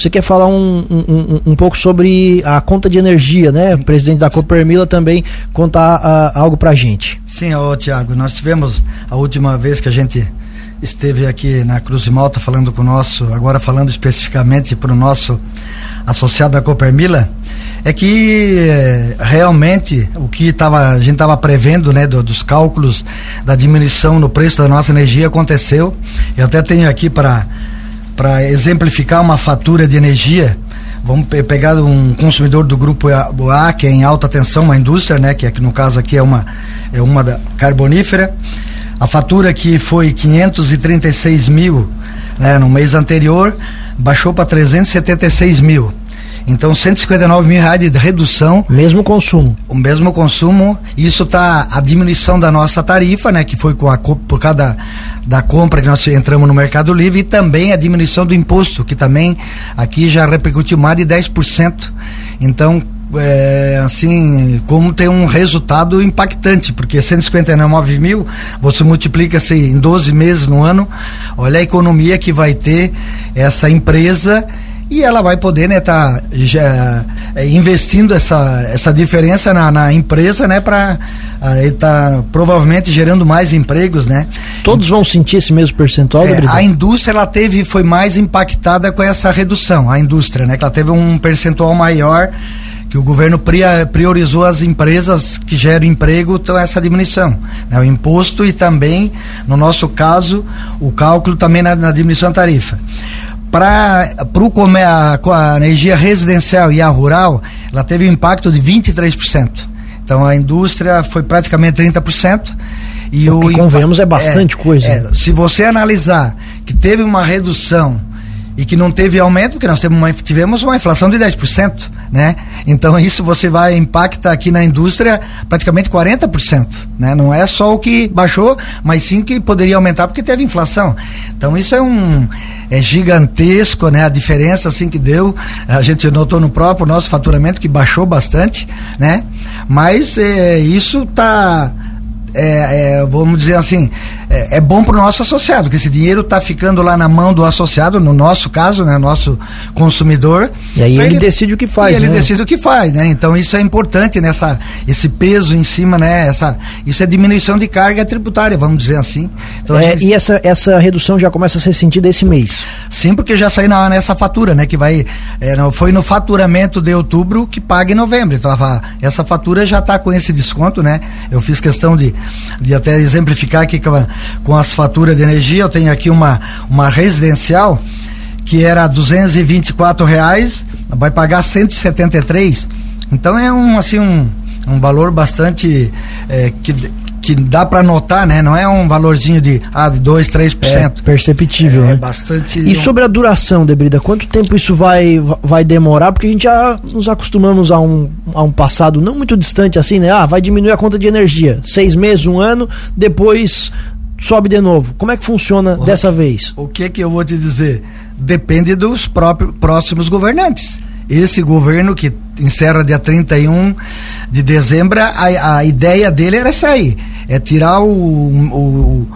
Você quer falar um, um, um, pouco sobre a conta de energia, né? O presidente da Copermila também contar uh, algo pra gente. Sim, ô Tiago, nós tivemos a última vez que a gente esteve aqui na Cruz de Malta falando com o nosso, agora falando especificamente para o nosso associado da Copermila, é que eh, realmente o que tava, a gente estava prevendo, né, do, dos cálculos da diminuição no preço da nossa energia aconteceu. Eu até tenho aqui para para exemplificar uma fatura de energia. Vamos pe pegar um consumidor do grupo A, que é em alta tensão, uma indústria, né, que aqui no caso aqui é uma é uma da carbonífera. A fatura que foi 536 mil né, no mês anterior baixou para 376 mil. Então, 159 mil reais de redução. Mesmo consumo. O mesmo consumo. Isso tá a diminuição da nossa tarifa, né? Que foi com a, por cada da compra que nós entramos no Mercado Livre e também a diminuição do imposto, que também aqui já repercutiu mais de 10%. Então, é, assim, como tem um resultado impactante, porque 159 mil, você multiplica-se em 12 meses no ano, olha a economia que vai ter essa empresa e ela vai poder né tá já é, investindo essa essa diferença na, na empresa né para tá provavelmente gerando mais empregos né todos vão sentir esse mesmo percentual é, a indústria ela teve foi mais impactada com essa redução a indústria né que ela teve um percentual maior que o governo priorizou as empresas que geram emprego, então essa diminuição. Né? O imposto e também, no nosso caso, o cálculo também na, na diminuição da tarifa. Para a, a energia residencial e a rural, ela teve um impacto de 23%. Então a indústria foi praticamente 30%. E o, o que convenhamos é bastante é, coisa. É, se você analisar que teve uma redução e que não teve aumento, porque nós uma, tivemos uma inflação de 10%, né? Então isso você vai impacta aqui na indústria praticamente 40%, né? Não é só o que baixou, mas sim que poderia aumentar porque teve inflação. Então isso é um é gigantesco, né? A diferença assim que deu, a gente notou no próprio nosso faturamento que baixou bastante, né? Mas é, isso tá é, é, vamos dizer assim, é, é bom para o nosso associado, que esse dinheiro está ficando lá na mão do associado, no nosso caso, né, nosso consumidor. E aí ele, ele, decide o que faz. ele né? decide o que faz, né? Então isso é importante nessa esse peso em cima, né? Essa isso é diminuição de carga tributária, vamos dizer assim. Então, é, gente... E essa essa redução já começa a ser sentida esse mês? Sim, porque já saiu na, nessa fatura, né? Que vai é, não, foi no faturamento de outubro que paga em novembro. Então a, essa fatura já está com esse desconto, né? Eu fiz questão de, de até exemplificar aqui com, a, com as faturas de energia. Eu tenho aqui uma uma residencial que era 224 reais, vai pagar 173. Então é um assim um, um valor bastante é, que, que dá para notar, né? Não é um valorzinho de ah, de 2, 3%. É perceptível, é, né? bastante. E sobre a duração, Debrida, quanto tempo isso vai vai demorar? Porque a gente já nos acostumamos a um, a um passado não muito distante assim, né? Ah, vai diminuir a conta de energia. Seis meses, um ano, depois sobe de novo. Como é que funciona o dessa vez? O que que eu vou te dizer? Depende dos próprios próximos governantes. Esse governo que encerra dia 31 de dezembro, a, a ideia dele era sair, é tirar o, o,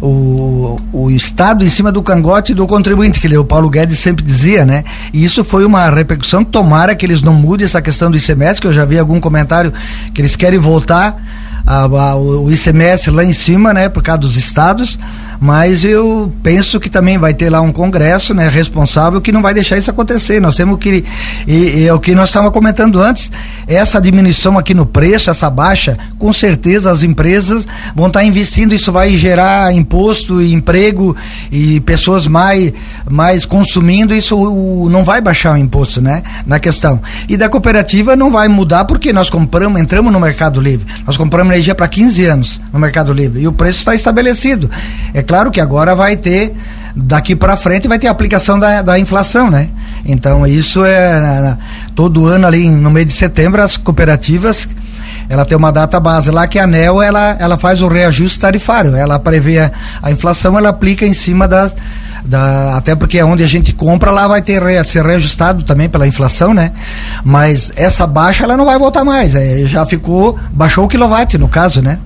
o, o Estado em cima do cangote do contribuinte, que o Paulo Guedes sempre dizia, né? E isso foi uma repercussão. Tomara que eles não mudem essa questão do ICMS, que eu já vi algum comentário que eles querem voltar a, a, o ICMS lá em cima, né, por causa dos estados, mas eu penso que também vai ter lá um congresso, né, responsável que não vai deixar isso acontecer. Nós temos que e, e é o que nós estávamos comentando antes, essa diminuição aqui no preço, essa baixa, com certeza as empresas vão estar tá investindo, isso vai gerar imposto e emprego e pessoas mais mais consumindo, isso o, não vai baixar o imposto, né, na questão. E da cooperativa não vai mudar porque nós compramos, entramos no Mercado Livre. Nós compramos energia para 15 anos no Mercado Livre e o preço está estabelecido. É claro que agora vai ter daqui para frente vai ter aplicação da, da inflação, né? Então isso é todo ano ali no mês de setembro as cooperativas ela tem uma data base lá que a ANEL ela, ela faz o reajuste tarifário, ela prevê a, a inflação, ela aplica em cima das da, até porque é onde a gente compra lá vai ter ser reajustado também pela inflação, né? Mas essa baixa ela não vai voltar mais, é, já ficou baixou o quilowatt no caso, né?